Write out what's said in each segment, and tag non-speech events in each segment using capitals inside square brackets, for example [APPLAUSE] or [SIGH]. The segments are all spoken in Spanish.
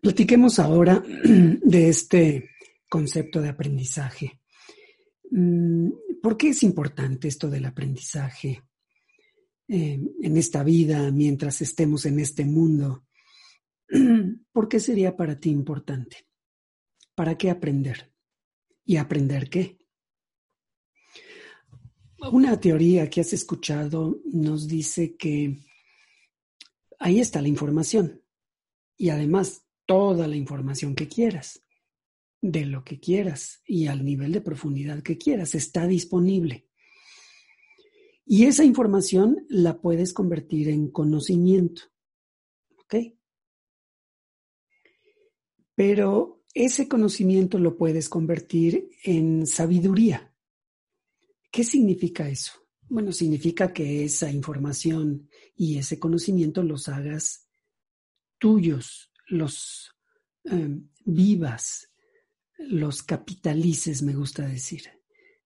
Platiquemos ahora [CLEARS THROAT] de este concepto de aprendizaje. Mm, ¿Por qué es importante esto del aprendizaje eh, en esta vida, mientras estemos en este mundo? [CLEARS THROAT] ¿Por qué sería para ti importante? ¿Para qué aprender? ¿Y aprender qué? Una teoría que has escuchado nos dice que ahí está la información y además toda la información que quieras, de lo que quieras y al nivel de profundidad que quieras, está disponible. Y esa información la puedes convertir en conocimiento. ¿Ok? Pero ese conocimiento lo puedes convertir en sabiduría. ¿Qué significa eso? Bueno, significa que esa información y ese conocimiento los hagas tuyos, los em, vivas, los capitalices, me gusta decir.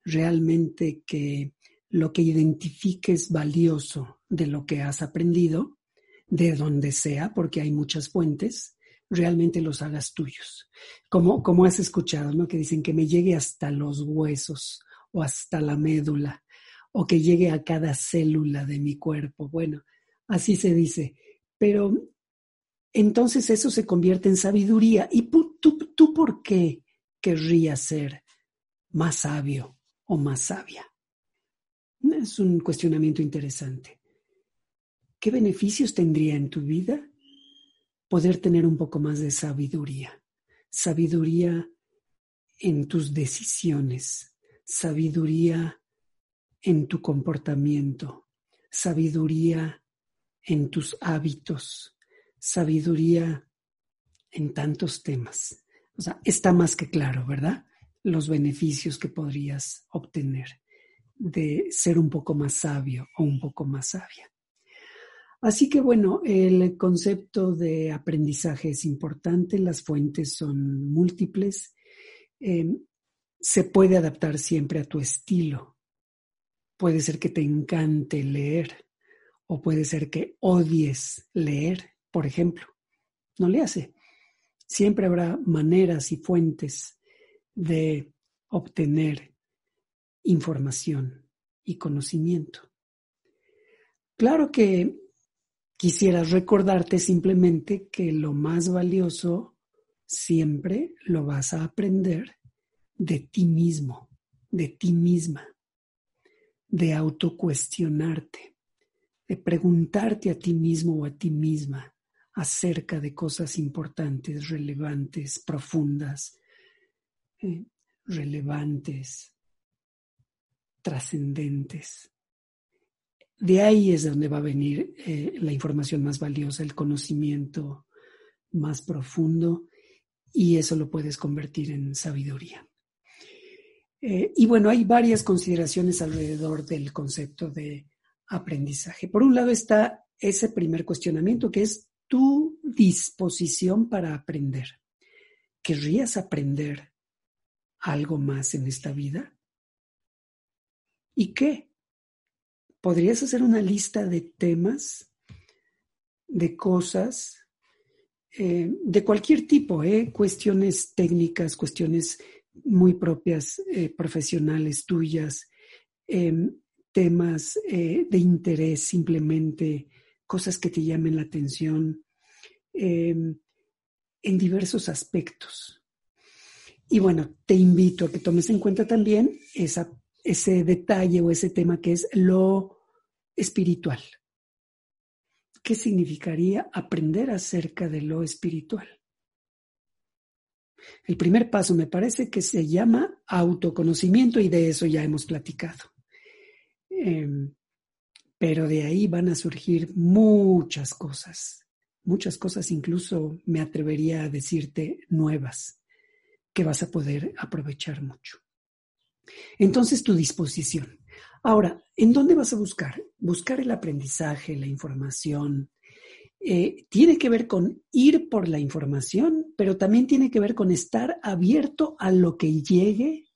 Realmente que lo que identifiques valioso de lo que has aprendido, de donde sea, porque hay muchas fuentes, realmente los hagas tuyos. Como, como has escuchado, ¿no? Que dicen que me llegue hasta los huesos o hasta la médula o que llegue a cada célula de mi cuerpo. Bueno, así se dice. Pero entonces eso se convierte en sabiduría. ¿Y tú, tú, por qué querrías ser más sabio o más sabia? Es un cuestionamiento interesante. ¿Qué beneficios tendría en tu vida poder tener un poco más de sabiduría? Sabiduría en tus decisiones, sabiduría en tu comportamiento, sabiduría en tus hábitos, sabiduría en tantos temas. O sea, está más que claro, ¿verdad? Los beneficios que podrías obtener de ser un poco más sabio o un poco más sabia. Así que bueno, el concepto de aprendizaje es importante, las fuentes son múltiples, em, se puede adaptar siempre a tu estilo. Puede ser que te encante leer o puede ser que odies leer por ejemplo. No le hace. Siempre habrá maneras y fuentes de obtener información y conocimiento. Claro que quisiera recordarte simplemente que lo más valioso siempre lo vas a aprender de ti mismo, de ti misma, de autocuestionarte, de preguntarte a ti mismo o a ti misma acerca de cosas importantes, relevantes, profundas, eh, relevantes, trascendentes. De ahí es donde va a venir eh, la información más valiosa, el conocimiento más profundo, y eso lo puedes convertir en sabiduría. Eh, y bueno, hay varias consideraciones alrededor del concepto de aprendizaje. Por un lado está ese primer cuestionamiento que es tu disposición para aprender. ¿Querrías aprender algo más en esta vida? ¿Y qué? ¿Podrías hacer una lista de temas, de cosas, eh, de cualquier tipo, eh? cuestiones técnicas, cuestiones muy propias, eh, profesionales tuyas, em, temas de interés simplemente cosas que te llamen la atención em, en diversos aspectos. Y bueno, te invito a que tomes en cuenta también esa, ese detalle o ese tema que es lo espiritual. qué significaría aprender acerca de lo espiritual. El primer paso me parece que se llama autoconocimiento y de eso ya hemos platicado. Em, pero de ahí van a surgir muchas cosas, muchas cosas incluso me atrevería a decirte nuevas que vas a poder aprovechar mucho. Entonces, tu disposición. Ahora, ¿en dónde vas a buscar? Buscar el aprendizaje, la información. Eh, tiene que ver con ir por la información, pero también tiene que ver con estar abierto a lo que llegue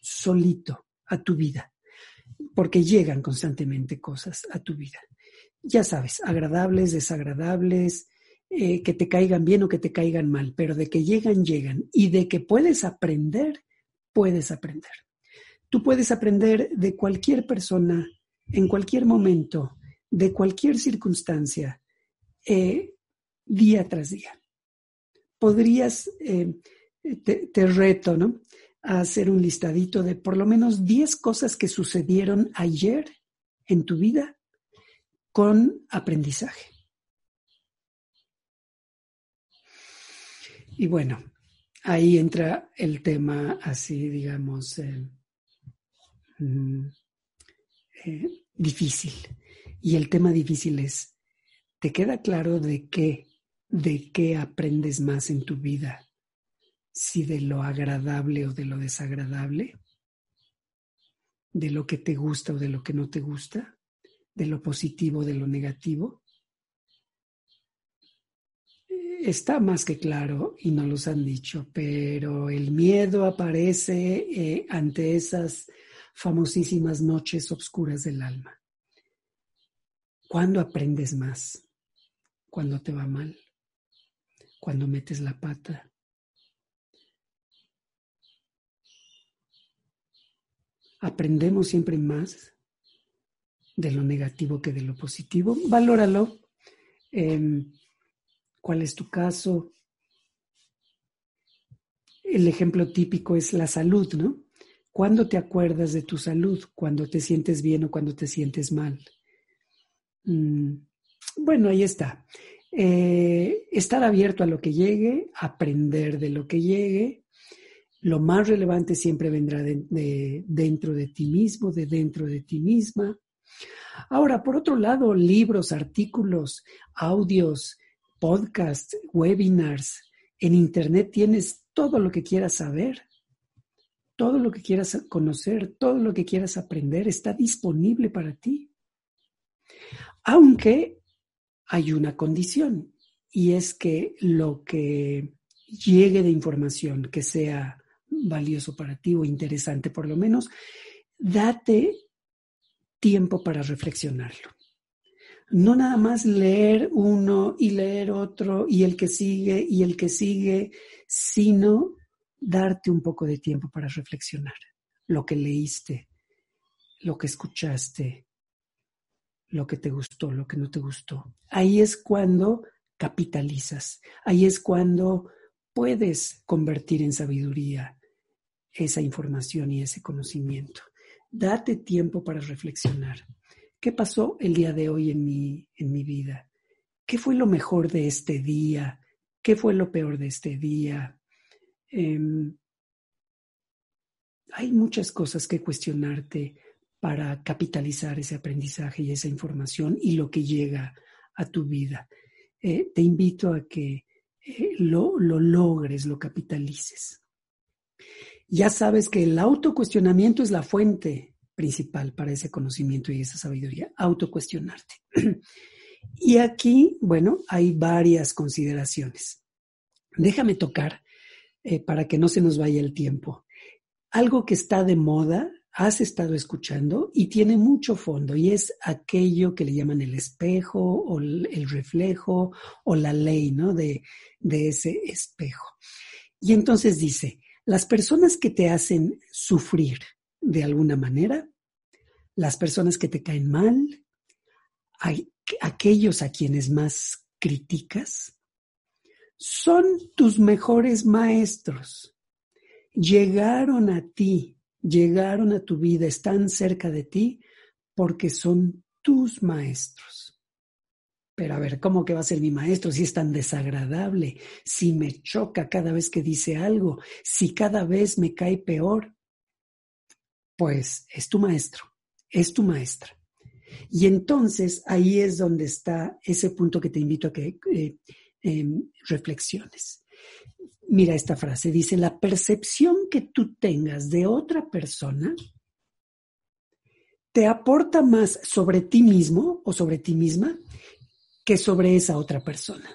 solito a tu vida, porque llegan constantemente cosas a tu vida. Ya sabes, agradables, desagradables, eh, que te caigan bien o que te caigan mal, pero de que llegan, llegan. Y de que puedes aprender, puedes aprender. Tú puedes aprender de cualquier persona, en cualquier momento, de cualquier circunstancia, eh, día tras día. Podrías, eh, te, te, reto, ¿no? A hacer un listadito de por lo menos 10 cosas que sucedieron ayer en tu vida con aprendizaje. Y bueno, ahí entra el tema así, digamos, eh, mm, eh, difícil. Y el tema difícil es, ¿te queda claro de qué, de qué aprendes más en tu vida? Si de lo agradable o de lo desagradable, de lo que te gusta o de lo que no te gusta, de lo positivo o de lo negativo está más que claro y no los han dicho, pero el miedo aparece eh, ante esas famosísimas noches oscuras del alma. ¿Cuándo aprendes más? Cuando te va mal, cuando metes la pata. Aprendemos siempre más de lo negativo que de lo positivo. Valóralo. Em, cuál es tu caso. El ejemplo típico es la salud, ¿no? ¿Cuándo te acuerdas de tu salud? ¿Cuando te sientes bien o cuando te sientes mal? Mm, bueno, ahí está. Eh, estar abierto a lo que llegue, aprender de lo que llegue. Lo más relevante siempre vendrá de, dentro de ti mismo, de dentro de ti misma. Ahora, por otro lado, libros, artículos, audios, podcasts, webinars, en Internet tienes todo lo que quieras saber, todo lo que quieras conocer, todo lo que quieras aprender está disponible para ti. Aunque hay una condición y es que lo que llegue de información que sea valioso para ti o interesante por lo menos, date tiempo para reflexionarlo. No nada más leer uno y leer otro y el que sigue y el que sigue, sino darte un poco de tiempo para reflexionar. Lo que leíste, lo que escuchaste, lo que te gustó, lo que no te gustó. Ahí es cuando capitalizas, ahí es cuando puedes convertir en sabiduría esa información y ese conocimiento. Date tiempo para reflexionar. ¿Qué pasó el día de hoy en mi, en mi vida? ¿Qué fue lo mejor de este día? ¿Qué fue lo peor de este día? Em, hay muchas cosas que cuestionarte para capitalizar ese aprendizaje y esa información y lo que llega a tu vida. Eh, te invito a que eh, lo, lo logres, lo capitalices. Ya sabes que el autocuestionamiento es la fuente principal para ese conocimiento y esa sabiduría, autocuestionarte. [CLEARS THROAT] y aquí, bueno, hay varias consideraciones. Déjame tocar, eh, para que no se nos vaya el tiempo, algo que está de moda, has estado escuchando y tiene mucho fondo y es aquello que le llaman el espejo o el reflejo o la ley, ¿no? De, de ese espejo. Y entonces dice, las personas que te hacen sufrir, de alguna manera, las personas que te caen mal, aquellos a quienes más criticas, son tus mejores maestros. Llegaron a ti, llegaron a tu vida, están cerca de ti porque son tus maestros. Pero a ver, ¿cómo que va a ser mi maestro si es tan desagradable? Si me choca cada vez que dice algo, si cada vez me cae peor. Pues es tu maestro, es tu maestra. Y entonces ahí es donde está ese punto que te invito a que eh, em, reflexiones. Mira esta frase, dice, la percepción que tú tengas de otra persona te aporta más sobre ti mismo o sobre ti misma que sobre esa otra persona.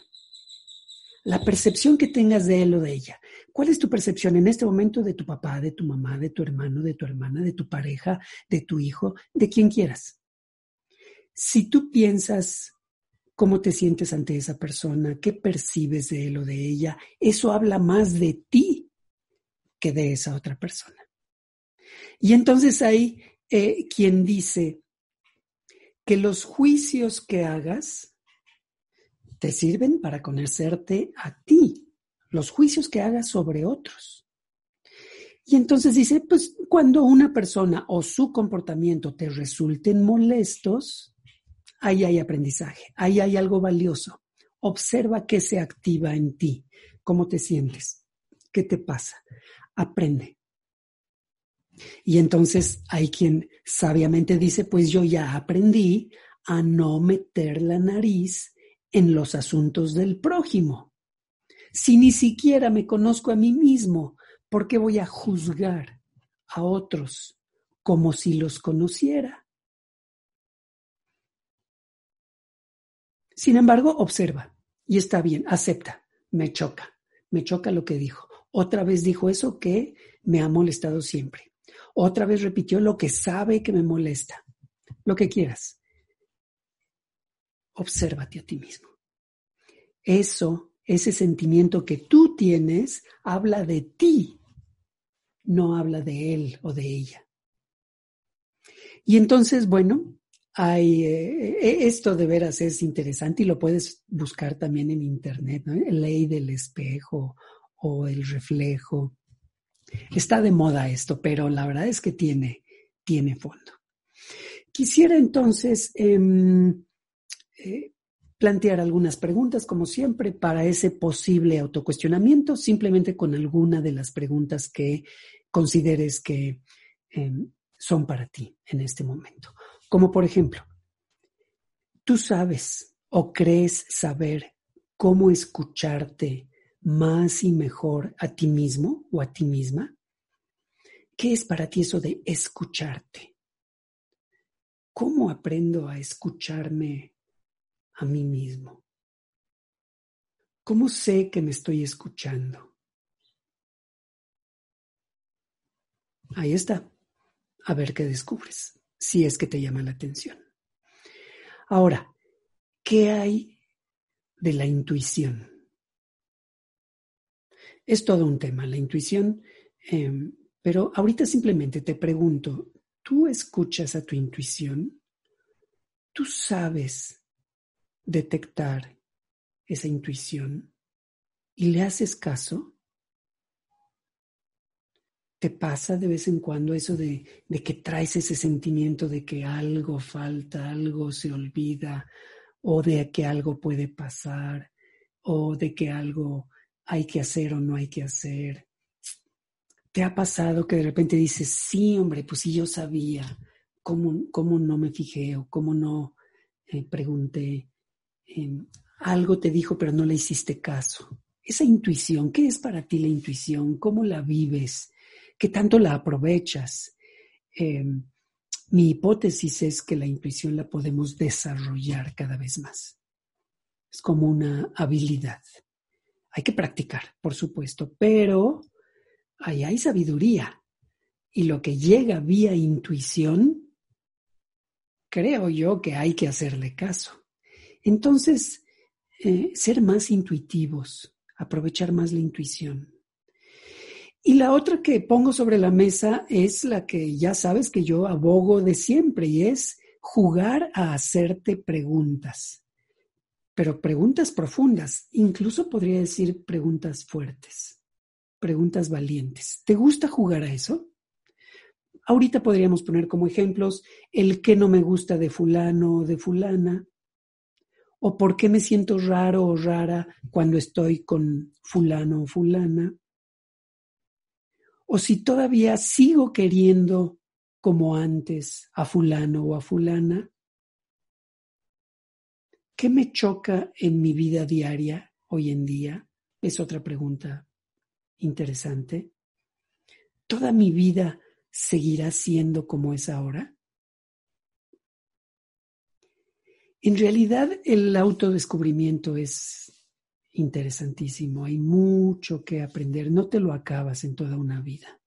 La percepción que tengas de él o de ella. ¿Cuál es tu percepción en este momento de tu papá, de tu mamá, de tu hermano, de tu hermana, de tu pareja, de tu hijo, de quien quieras? Si tú piensas cómo te sientes ante esa persona, qué percibes de él o de ella, eso habla más de ti que de esa otra persona. Y entonces hay eh, quien dice que los juicios que hagas te sirven para conocerte a ti, los juicios que hagas sobre otros. Y entonces dice, pues cuando una persona o su comportamiento te resulten molestos, ahí hay aprendizaje, ahí hay algo valioso. Observa qué se activa en ti, cómo te sientes, qué te pasa. Aprende. Y entonces hay quien sabiamente dice, pues yo ya aprendí a no meter la nariz en los asuntos del prójimo. Si ni siquiera me conozco a mí mismo, ¿por qué voy a juzgar a otros como si los conociera? Sin embargo, observa y está bien, acepta, me choca, me choca lo que dijo. Otra vez dijo eso que me ha molestado siempre. Otra vez repitió lo que sabe que me molesta. Lo que quieras obsérvate a ti mismo. Eso, ese sentimiento que tú tienes, habla de ti, no habla de él o de ella. Y entonces, bueno, hay, eh, esto de veras es interesante y lo puedes buscar también en internet, ¿no? ley del espejo o el reflejo. Está de moda esto, pero la verdad es que tiene, tiene fondo. Quisiera entonces em, eh, plantear algunas preguntas, como siempre, para ese posible autocuestionamiento, simplemente con alguna de las preguntas que consideres que em, son para ti en este momento. Como por ejemplo, ¿tú sabes o crees saber cómo escucharte más y mejor a ti mismo o a ti misma? ¿Qué es para ti eso de escucharte? ¿Cómo aprendo a escucharme a mí mismo? ¿Cómo sé que me estoy escuchando? Ahí está. A ver qué descubres, si es que te llama la atención. Ahora, ¿qué hay de la intuición? Es todo un tema, la intuición, em, pero ahorita simplemente te pregunto, ¿tú escuchas a tu intuición? ¿Tú sabes detectar esa intuición y le haces caso? ¿Te pasa de vez en cuando eso de, de, que traes ese sentimiento de que algo falta, algo se olvida, o de que algo puede pasar, o de que algo hay que hacer o no hay que hacer? ¿Te ha pasado que de repente dices, sí, hombre, pues sí, yo sabía, ¿cómo, cómo no me fijé o cómo no eh, pregunté? Algo te dijo pero no le hiciste caso. Esa intuición, ¿qué es para ti la intuición? ¿Cómo la vives? ¿Qué tanto la aprovechas? Em, mi hipótesis es que la intuición la podemos desarrollar cada vez más. Es como una habilidad. Hay que practicar, por supuesto, pero ahí hay sabiduría. Y lo que llega vía intuición, creo yo que hay que hacerle caso. Entonces, eh, ser más intuitivos, aprovechar más la intuición. Y la otra que pongo sobre la mesa es la que ya sabes que yo abogo de siempre y es jugar a hacerte preguntas, pero preguntas profundas, incluso podría decir preguntas fuertes, preguntas valientes. ¿Te gusta jugar a eso? Ahorita podríamos poner como ejemplos el que no me gusta de fulano o de fulana, ¿O por qué me siento raro o rara cuando estoy con fulano o fulana? ¿O si todavía sigo queriendo como antes a fulano o a fulana? ¿Qué me choca en mi vida diaria hoy en día? Es otra pregunta interesante. ¿Toda mi vida seguirá siendo como es ahora? En realidad el autodescubrimiento es interesantísimo, hay mucho que aprender, no te lo acabas en toda una vida.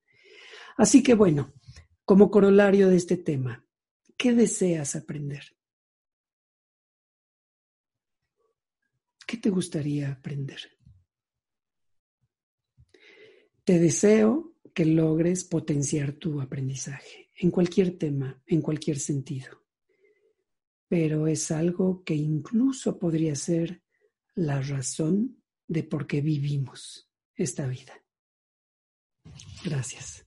Así que bueno, como corolario de este tema, ¿qué deseas aprender? ¿Qué te gustaría aprender? Te deseo que logres potenciar tu aprendizaje en cualquier tema, en cualquier sentido pero es algo que incluso podría ser la razón de por qué vivimos esta vida. Gracias.